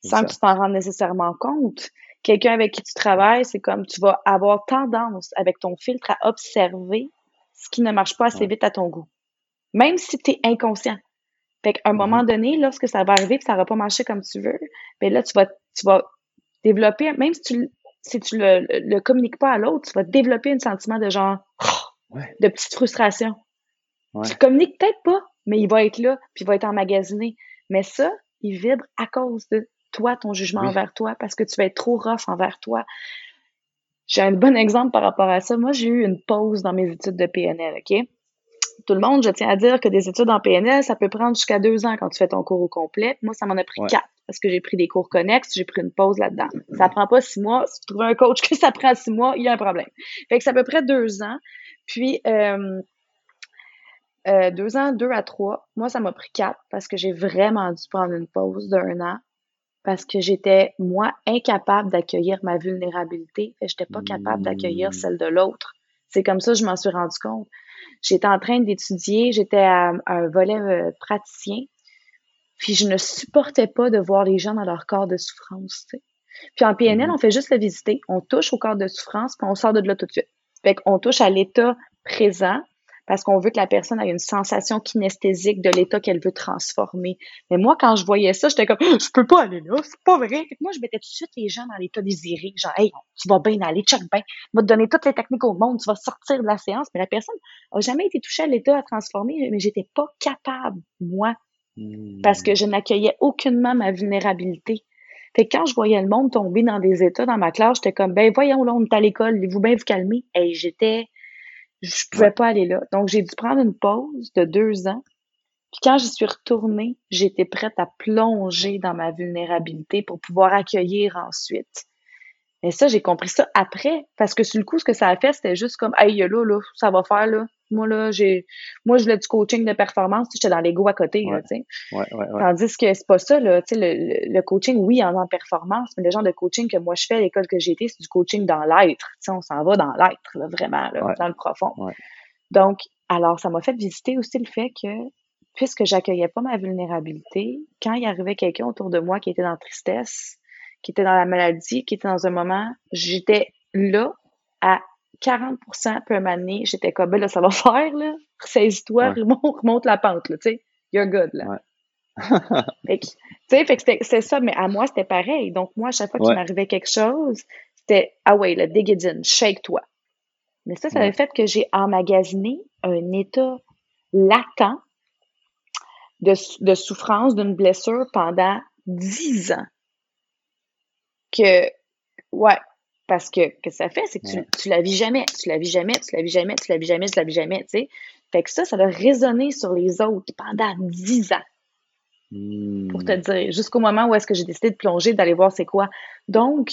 sans que tu t'en rendes nécessairement compte. Quelqu'un avec qui tu travailles, c'est comme tu vas avoir tendance avec ton filtre à observer ce qui ne marche pas assez vite à ton goût, même si tu es inconscient. Fait qu'à un moment Mhm. donné, lorsque ça va arriver et ça va pas marcher comme tu veux, ben là, tu vas, tu vas développer, même si tu, si tu le, le, le communiques pas à l'autre, tu vas développer un sentiment de genre, Ouais, de petite frustration. Tu ouais, le communiques peut-être pas, mais il va être là, puis il va être emmagasiné. Mais ça, il vibre à cause de toi, ton jugement oui, envers toi, parce que tu vas être trop rough envers toi. J'ai un bon exemple par rapport à ça. Moi, j'ai eu une pause dans mes études de PNL, OK? Tout le monde, je tiens à dire que des études en PNL, ça peut prendre jusqu'à deux ans quand tu fais ton cours au complet. Moi, ça m'en a pris ouais, quatre parce que j'ai pris des cours connexes, j'ai pris une pause là-dedans. Ça prend pas six mois. Si tu trouves un coach que ça prend six mois, il y a un problème. Fait que c'est à peu près deux ans. Puis, euh, euh, deux ans, deux à trois. Moi, ça m'a pris quatre parce que j'ai vraiment dû prendre une pause d'un an parce que j'étais, moi, incapable d'accueillir ma vulnérabilité et j'étais pas capable d'accueillir Mm. celle de l'autre. C'est comme ça que je m'en suis rendu compte. J'étais en train d'étudier, j'étais à, à un volet euh, praticien, puis je ne supportais pas de voir les gens dans leur corps de souffrance. Puis en PNL, Mhm. on fait juste le visiter, on touche au corps de souffrance, puis on sort de là tout de suite. Fait qu'on touche à l'état présent parce qu'on veut que la personne ait une sensation kinesthésique de l'état qu'elle veut transformer. Mais moi, quand je voyais ça, j'étais comme, je peux pas aller là, c'est pas vrai. Fait que moi, je mettais tout de suite les gens dans l'état désiré. Genre, hey, tu vas bien aller, check bien. Je vais te donner toutes les techniques au monde, tu vas sortir de la séance. Mais la personne a jamais été touchée à l'état à transformer, mais j'étais pas capable, moi, parce que je n'accueillais aucunement ma vulnérabilité. Fait que quand je voyais le monde tomber dans des états dans ma classe, j'étais comme, ben voyons, là, on est à l'école, voulez-vous bien vous calmer? Et j'étais, je pouvais pas aller là. Donc, j'ai dû prendre une pause de deux ans. Puis quand j'y suis retournée, j'étais prête à plonger dans ma vulnérabilité pour pouvoir accueillir ensuite. Et ça, j'ai compris ça après, parce que sur le coup, ce que ça a fait, c'était juste comme, hey, là, là, ça va faire, là. Moi, là, j'ai, moi, je voulais du coaching de performance, j'étais dans l'ego à côté, là, ouais, tu sais. ouais, ouais, ouais. Tandis que c'est pas ça, là, tu sais, le, coaching, oui, en en performance, mais le genre de coaching que moi je fais à l'école que j'ai été, c'est du coaching dans l'être. Tu sais, on s'en va dans l'être, là, vraiment, là, dans le profond. Donc, alors, ça m'a fait visiter aussi le fait que, puisque j'accueillais pas ma vulnérabilité, quand il arrivait quelqu'un autour de moi qui était dans la tristesse, qui était dans la maladie, qui était dans un moment, j'étais là à 40% peu m'amener, j'étais comme, ben là, ça va faire, là. Ressaisis-toi, remonte, la pente, là, tu sais. You're good, là. fait sais, fait que c'était ça, mais à moi, c'était pareil. Donc, moi, à chaque fois qu'il m'arrivait quelque chose, c'était, ah ouais, le dig it in, shake-toi. Mais ça, ça avait fait que j'ai emmagasiné un état latent de, de souffrance d'une blessure pendant dix ans. Que, ouais, parce que, que ça fait, c'est que tu, tu la vis jamais, tu la vis jamais, tu la vis jamais, tu la vis jamais, tu la vis jamais, tu sais. Fait que ça, ça a résonné sur les autres pendant dix ans. Pour te hmm. dire, jusqu'au moment où est-ce que j'ai décidé de plonger, d'aller voir c'est quoi. Donc,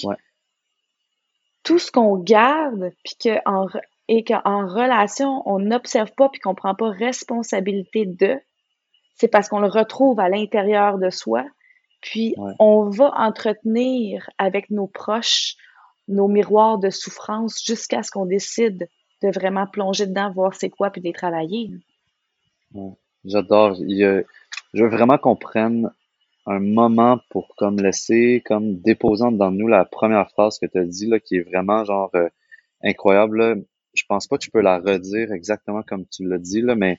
tout ce qu'on garde, puis que en, et qu'en relation, on n'observe pas puis qu'on prend pas responsabilité de, c'est parce qu'on le retrouve à l'intérieur de soi. Puis on va entretenir avec nos proches nos miroirs de souffrance jusqu'à ce qu'on décide de vraiment plonger dedans, voir c'est quoi, puis de les travailler. J'adore. Je veux vraiment qu'on prenne un moment pour comme laisser, comme déposant dans nous la première phrase que tu as dit, là, qui est vraiment genre euh, incroyable. Je pense pas que tu peux la redire exactement comme tu l'as dit, là, mais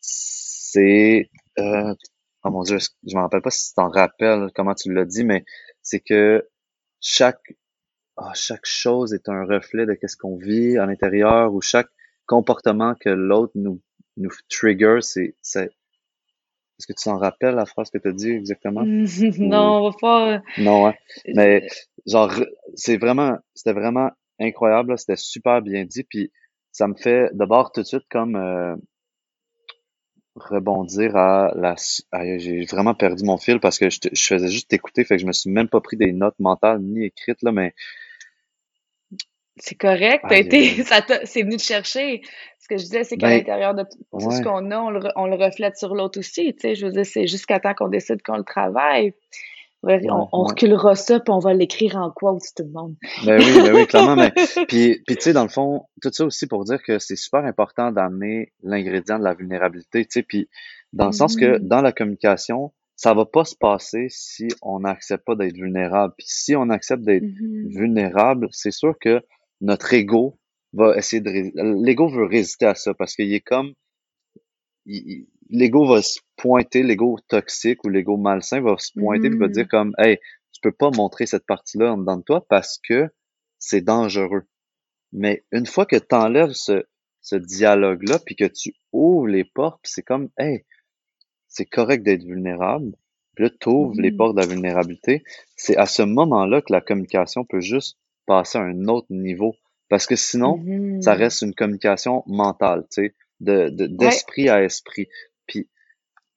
c'est euh, oh mon dieu, je me rappelle pas si tu t'en rappelles comment tu l'as dit, mais c'est que chaque ah, chaque chose est un reflet de qu'est-ce qu'on vit à l'intérieur ou chaque comportement que l'autre nous, nous trigger, c'est, c'est, est-ce que tu t'en rappelles la phrase que tu as dit exactement? non, on va pas. Euh, non, hein. Mais, genre, c'est vraiment, c'était vraiment incroyable, c'était super bien dit, puis ça me fait d'abord tout de suite comme euh, rebondir à la. j'ai vraiment perdu mon fil parce que je, je faisais juste écouter, fait que je me suis même pas pris des notes mentales ni écrites, là, mais c'est correct, t'as été, ça c'est venu te chercher. Ce que je disais, c'est qu'à ben, l'intérieur de tout ce qu'on a, on le, on le, reflète sur l'autre aussi. Tu sais, je veux dire, c'est jusqu'à temps qu'on décide qu'on le travaille. On, on reculera ça, puis on va l'écrire en quoi aussi tout le monde. Ben oui, ben oui, clairement. mais, puis, puis tu sais, dans le fond, tout ça aussi pour dire que c'est super important d'amener l'ingrédient de la vulnérabilité, tu sais, puis dans le sens que mm-hmm. dans la communication, ça va pas se passer si on n'accepte pas d'être vulnérable. Puis si on accepte d'être mm-hmm. vulnérable, c'est sûr que notre ego va essayer de l'ego veut résister à ça parce qu'il est comme l'ego va se pointer l'ego toxique ou l'ego malsain va se pointer et va dire mm. comme hey tu peux pas montrer cette partie là en dedans de toi parce que c'est dangereux mais une fois que tu enlèves ce, ce dialogue là puis que tu ouvres les portes c'est comme hey c'est correct d'être vulnérable puis là tu ouvres les mm. portes de la vulnérabilité c'est à ce moment là que la communication peut juste passer à un autre niveau. Parce que sinon, ça mm-hmm. reste une communication mentale, tu sais, de, d'esprit à esprit. Puis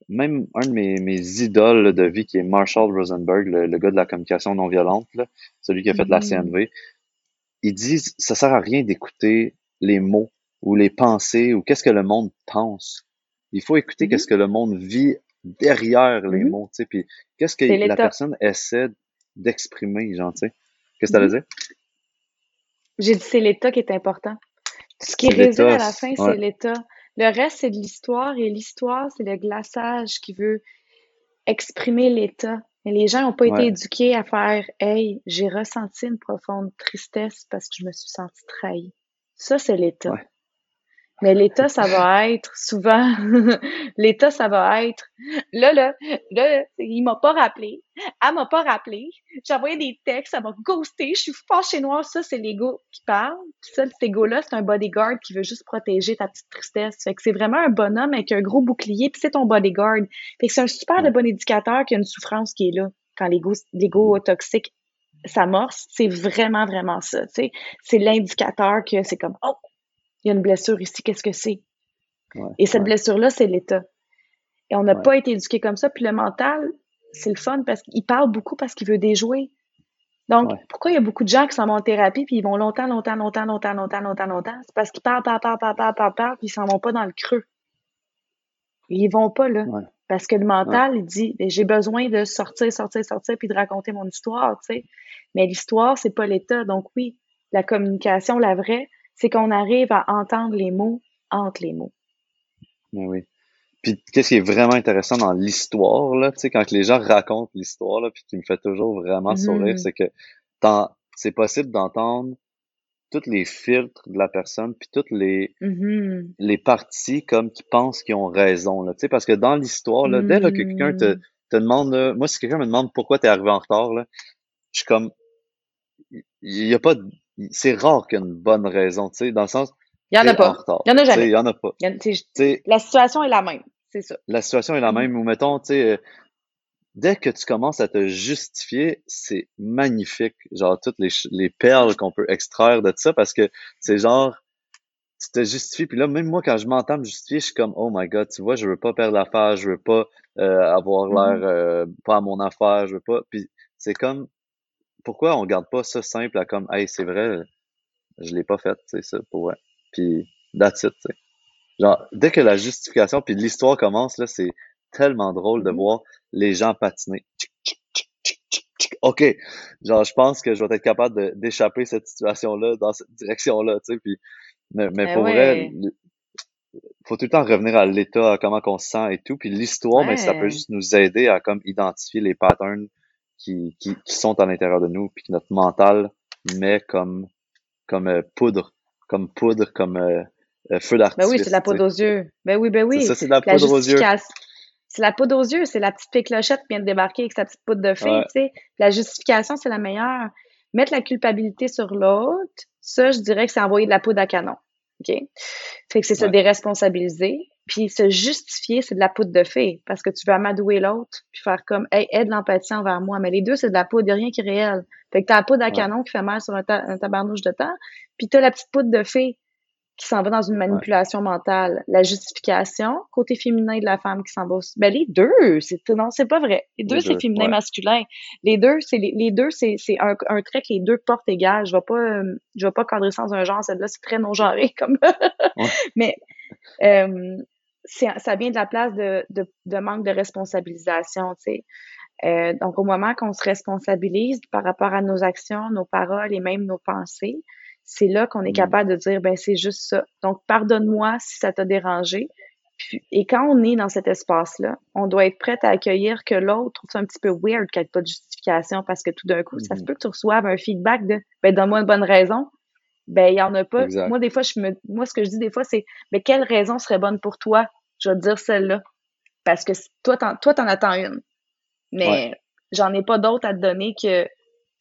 même un de mes, mes idoles de vie, qui est Marshall Rosenberg, le, gars de la communication non violente, celui qui a fait de la mm-hmm. CNV, il dit ça sert à rien d'écouter les mots ou les pensées ou qu'est-ce que le monde pense. Il faut écouter mm-hmm. qu'est-ce que le monde vit derrière les mots, tu sais, puis qu'est-ce que la personne essaie d'exprimer, genre, tu sais. Qu'est-ce que tu allais dire? J'ai dit c'est l'État qui est important. Ce qui résume à la fin, c'est l'État. Le reste, c'est de l'histoire et l'histoire, c'est le glaçage qui veut exprimer l'État. Mais les gens n'ont pas été éduqués à faire Hey, j'ai ressenti une profonde tristesse parce que je me suis sentie trahie. Ça, c'est l'État. Mais l'État, ça va être souvent, l'État, ça va être, là, là, là, il m'a pas rappelé, elle m'a pas rappelé, j'ai envoyé des textes, ça m'a ghosté, je suis chez noir, ça, c'est l'ego qui parle. Puis ça, cet ego-là, c'est un bodyguard qui veut juste protéger ta petite tristesse. Fait que c'est vraiment un bonhomme avec un gros bouclier, puis c'est ton bodyguard. Fait que c'est un super de bon indicateur qu'il y a une souffrance qui est là quand l'ego, l'ego toxique s'amorce. C'est vraiment, vraiment ça, tu sais. C'est l'indicateur que c'est comme, oh, il y a une blessure ici, qu'est-ce que c'est? et cette blessure-là, c'est l'état. Et on n'a pas été éduqué comme ça. Puis le mental, c'est le fun parce qu'il parle beaucoup parce qu'il veut déjouer. Donc, pourquoi il y a beaucoup de gens qui s'en vont en thérapie puis ils vont longtemps, longtemps, longtemps, longtemps, longtemps, longtemps, longtemps? C'est parce qu'ils parlent, parlent, parlent, parlent, parlent, parlent, parlent, puis ils s'en vont pas dans le creux. Ils vont pas là. Parce que le mental, il dit, j'ai besoin de sortir, sortir, sortir, puis de raconter mon histoire, tu sais. Mais l'histoire, c'est pas l'état. Donc oui, la communication, la vraie, c'est qu'on arrive à entendre les mots entre les mots. Mais oui. Puis qu'est-ce qui est vraiment intéressant dans l'histoire, là, tu sais, quand les gens racontent l'histoire, là, puis qui me fait toujours vraiment sourire, Mhm. c'est que c'est possible d'entendre tous les filtres de la personne, puis toutes les, Mhm. les parties comme qui pensent qu'ils ont raison, là, tu sais, parce que dans l'histoire, là, dès là, que quelqu'un te, Mhm. te demande, là, moi, si quelqu'un me demande pourquoi t'es arrivé en retard, là, je suis comme, il y a pas, de- c'est rare qu'il y ait une bonne raison, tu sais, dans le sens, Il y en a pas. Il y en a jamais. il en a pas. Y en- la situation est la même. C'est ça. la situation est la Mhm. même, ou mettons, tu sais, euh, dès que tu commences à te justifier, c'est magnifique. Genre, toutes les, les perles qu'on peut extraire de ça, parce que c'est genre, tu te justifies, puis là, même moi, quand je m'entends me justifier, je suis comme, oh my god, tu vois, je veux pas perdre l'affaire, je veux pas euh, avoir l'air Mhm. euh, pas à mon affaire, je veux pas. Puis c'est comme, pourquoi on garde pas ça simple à comme, hey, c'est vrai, je l'ai pas fait, c'est ça, pour vrai. Puis, that's it, tu sais. Genre, dès que la justification puis l'histoire commence, là, c'est tellement drôle de Mhm. voir les gens patiner. OK. Genre, je pense que je vais être capable d'échapper cette situation-là dans cette direction-là, tu sais. Puis, mais, mais Eh pour vrai, ouais. l- faut tout le temps revenir à l'état, à comment on se sent et tout. Puis l'histoire, mais ça peut juste nous aider à comme identifier les patterns qui, qui, qui sont à l'intérieur de nous, puis que notre mental met comme, comme euh, poudre, comme poudre, comme euh, euh, feu Ben oui, d'artifice, c'est la poudre aux yeux. Ben oui, ben C'est oui. ça, c'est de la La poudre aux yeux. C'est la poudre aux yeux, c'est la petite fée clochette qui vient de débarquer avec sa petite poudre de fée, Ouais. tu sais. La justification, c'est la meilleure. Mettre la culpabilité sur l'autre, ça, je dirais que c'est envoyer de la poudre à canon. OK? Fait que c'est se Ouais. déresponsabiliser. Puis se justifier, c'est de la poudre de fée. Parce que tu veux amadouer l'autre, puis faire comme, hey, aide l'empathie envers moi. Mais les deux, c'est de la poudre, il y a rien qui est réel. Fait que t'as la poudre à Ouais. canon qui fait mal sur un, ta- un tabarnouche de temps, puis t'as la petite poudre de fée qui s'en va dans une Ouais. manipulation mentale. La justification, côté féminin de la femme qui s'en va aussi. Ben, les deux, c'est, non, c'est pas vrai. Les deux, c'est féminin, ouais. masculin. Les deux, c'est, les, les deux, c'est, c'est un, un trait que les deux portent égal. Je vais pas, euh, je vais pas cadrer sans un genre. Celle-là, c'est très non-genré, comme, Ouais. mais, euh, ça vient de la place de, de, de manque de responsabilisation, tu sais. Euh, donc, au moment qu'on se responsabilise par rapport à nos actions, nos paroles et même nos pensées, c'est là qu'on est Mm. capable de dire, ben c'est juste ça. Donc, pardonne-moi si ça t'a dérangé. Puis, et quand on est dans cet espace-là, on doit être prête à accueillir que l'autre trouve ça un petit peu weird qu'il n'y ait pas de justification parce que tout d'un coup, ça se Mhm. peut que tu reçoives un feedback de, ben donne-moi une bonne raison. Ben, il y en a pas. Exact. Moi, des fois, je me, moi, ce que je dis des fois, c'est, mais quelle raison serait bonne pour toi? Je vais te dire celle-là. Parce que toi, t'en, toi, t'en attends une. Mais Ouais. j'en ai pas d'autres à te donner que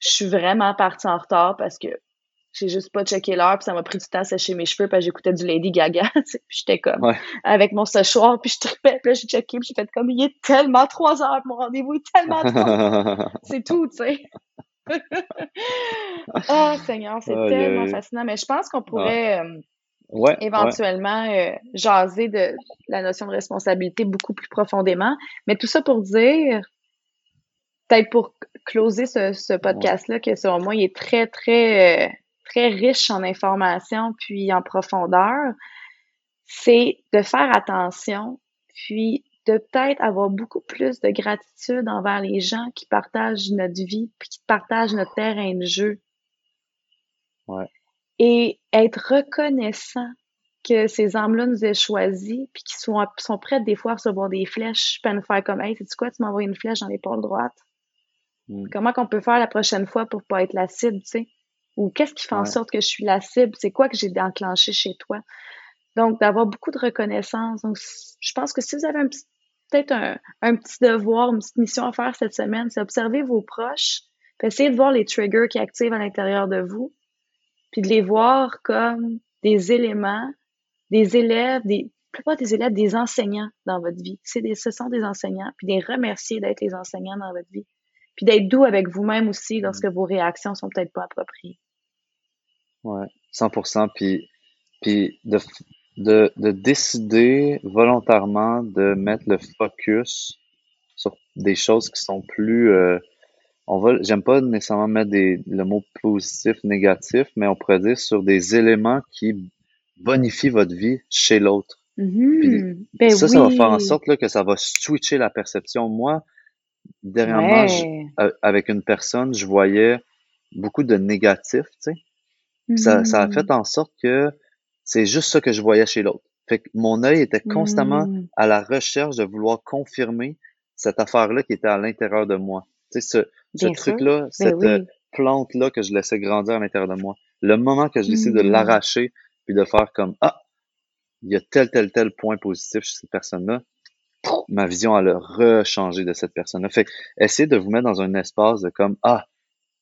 je suis vraiment partie en retard parce que j'ai juste pas checké l'heure puis ça m'a pris du temps à sécher mes cheveux parce que j'écoutais du Lady Gaga, puis j'étais comme Ouais. avec mon séchoir puis je tripais puis là j'ai checké puis j'ai fait comme il est tellement trois heures mon rendez-vous est tellement trois c'est tout tu sais ah Seigneur c'est tellement fascinant mais je pense qu'on Ouais. pourrait euh, Ouais, ouais. éventuellement euh, jaser de la notion de responsabilité beaucoup plus profondément. Mais tout ça pour dire, peut-être pour closer ce, ce podcast-là, que selon moi, il est très, très, euh, très riche en informations puis en profondeur, c'est de faire attention, puis de peut-être avoir beaucoup plus de gratitude envers les gens qui partagent notre vie puis qui partagent notre terrain de jeu Ouais. Et être reconnaissant que ces âmes-là nous aient choisis, puis qu'ils sont, sont prêts des fois à recevoir des flèches, puis à nous faire comme Hey, sais-tu quoi, tu m'envoies une flèche dans l'épaule droite. Mm. Comment qu'on peut faire la prochaine fois pour pas être la cible, tu sais? Ou qu'est-ce qui fait en sorte que je suis la cible? C'est quoi que j'ai enclenché chez toi? Donc, d'avoir beaucoup de reconnaissance. Donc, je pense que si vous avez un petit, peut-être un, un petit devoir, une petite mission à faire cette semaine, c'est observer vos proches, puis essayer de voir les triggers qui activent à l'intérieur de vous, puis de les voir comme des éléments, des élèves, des pas des élèves, des enseignants dans votre vie. C'est des, ce sont des enseignants, puis des remercier d'être les enseignants dans votre vie, puis d'être doux avec vous-même aussi lorsque vos réactions sont peut-être pas appropriées. Ouais, 100%. Puis, puis de, de, de décider volontairement de mettre le focus sur des choses qui sont plus, euh, on va, j'aime pas nécessairement mettre des, le mot positif, négatif, mais on pourrait dire sur des éléments qui bonifient votre vie chez l'autre. Mhm. Ben ça, ça va faire en oui. sorte là, que ça va switcher la perception. Moi, dernièrement, Ouais. avec une personne, je voyais beaucoup de négatif, tu sais. Ça, ça a fait en sorte que c'est juste ça que je voyais chez l'autre. Fait que mon œil était constamment Hmm. à la recherche de vouloir confirmer cette affaire-là qui était à l'intérieur de moi. Sais, ce, truc-là, Ben cette euh, oui. plante-là que je laissais grandir à l'intérieur de moi. Le moment que j'ai décidé de Hmm. l'arracher puis de faire comme Ah, il y a tel, tel, tel point positif chez cette personne-là, ma vision elle a rechangé de cette personne-là. Fait essayez de vous mettre dans un espace de comme Ah,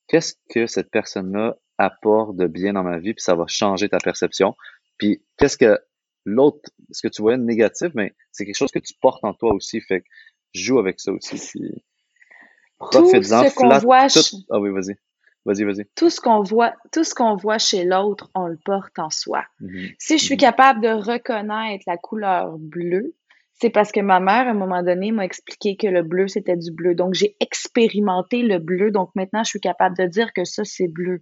qu'est-ce que cette personne-là apporte de bien dans ma vie, puis ça va changer ta perception. Puis qu'est-ce que l'autre, ce que tu voyais de négatif, mais c'est quelque chose que tu portes en toi aussi. Fait que joue avec ça aussi. Puis Tout profites-en, ce qu'on voit, tout. ch- Ah oui, vas-y. Vas-y, vas-y. tout ce qu'on voit, tout ce qu'on voit chez l'autre, on le porte en soi. Mhm, Si je suis mhm, capable de reconnaître la couleur bleue, c'est parce que ma mère, à un moment donné, m'a expliqué que le bleu, c'était du bleu. Donc, j'ai expérimenté le bleu. Donc, maintenant, je suis capable de dire que ça, c'est bleu.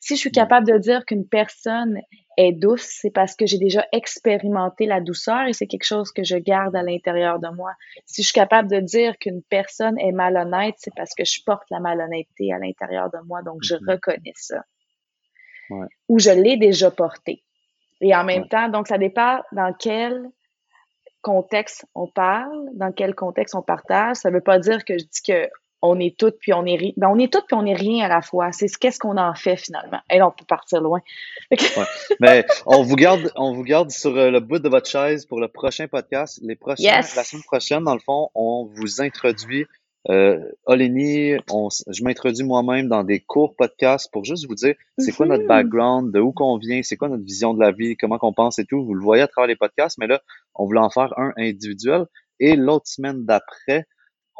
Si je suis mhm, capable de dire qu'une personne est douce, c'est parce que j'ai déjà expérimenté la douceur et c'est quelque chose que je garde à l'intérieur de moi. Si je suis capable de dire qu'une personne est malhonnête, c'est parce que je porte la malhonnêteté à l'intérieur de moi. Donc, je mhm. reconnais ça. Ouais, Ou je l'ai déjà porté. Et en même ouais. temps, donc ça dépend dans quel contexte on parle, dans quel contexte on partage. Ça veut pas dire que je dis que on est toutes puis on est rien. Ben, on est toutes puis on est rien à la fois. C'est ce qu'est-ce qu'on en fait finalement. Et là, on peut partir loin. Ouais. Mais on vous garde, on vous garde sur euh, le bout de votre chaise pour le prochain podcast. Les prochains, la semaine prochaine, dans le fond, on vous introduit. Euh, Olénie, on, je m'introduis moi-même dans des courts podcasts pour juste vous dire c'est quoi notre Mhm. background, de où qu'on vient, c'est quoi notre vision de la vie, comment qu'on pense et tout. Vous le voyez à travers les podcasts, mais là, on voulait en faire un individuel. Et l'autre semaine d'après,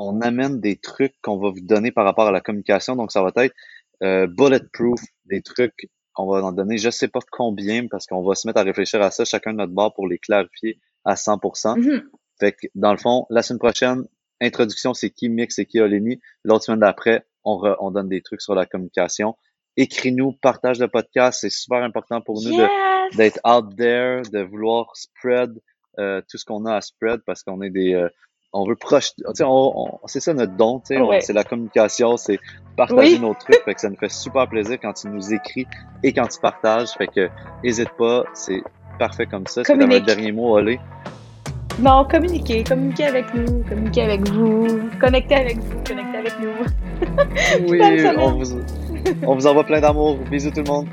on amène des trucs qu'on va vous donner par rapport à la communication. Donc, ça va être euh, bulletproof, des trucs qu'on va en donner, je sais pas combien, parce qu'on va se mettre à réfléchir à ça chacun de notre bord pour les clarifier à 100%. Mhm. Fait que, dans le fond, la semaine prochaine, introduction, c'est qui Mix, c'est qui Olénie. L'autre semaine d'après, on, re- on donne des trucs sur la communication. Écris-nous, partage le podcast, c'est super important pour nous de Yes! d'être out there, de vouloir spread euh, tout ce qu'on a à spread parce qu'on est des euh, on veut sais on, on- c'est ça notre don Ouais. c'est la communication c'est partager Oui. nos trucs fait que ça nous fait super plaisir quand tu nous écris et quand tu partages fait que hésite pas c'est parfait comme ça c'est Communique. dernier mot Olé Non, communiquez. Communiquez avec nous. Communiquez avec vous. Connectez avec vous. Connectez avec nous. oui on vous on vous envoie plein d'amour bisous tout le monde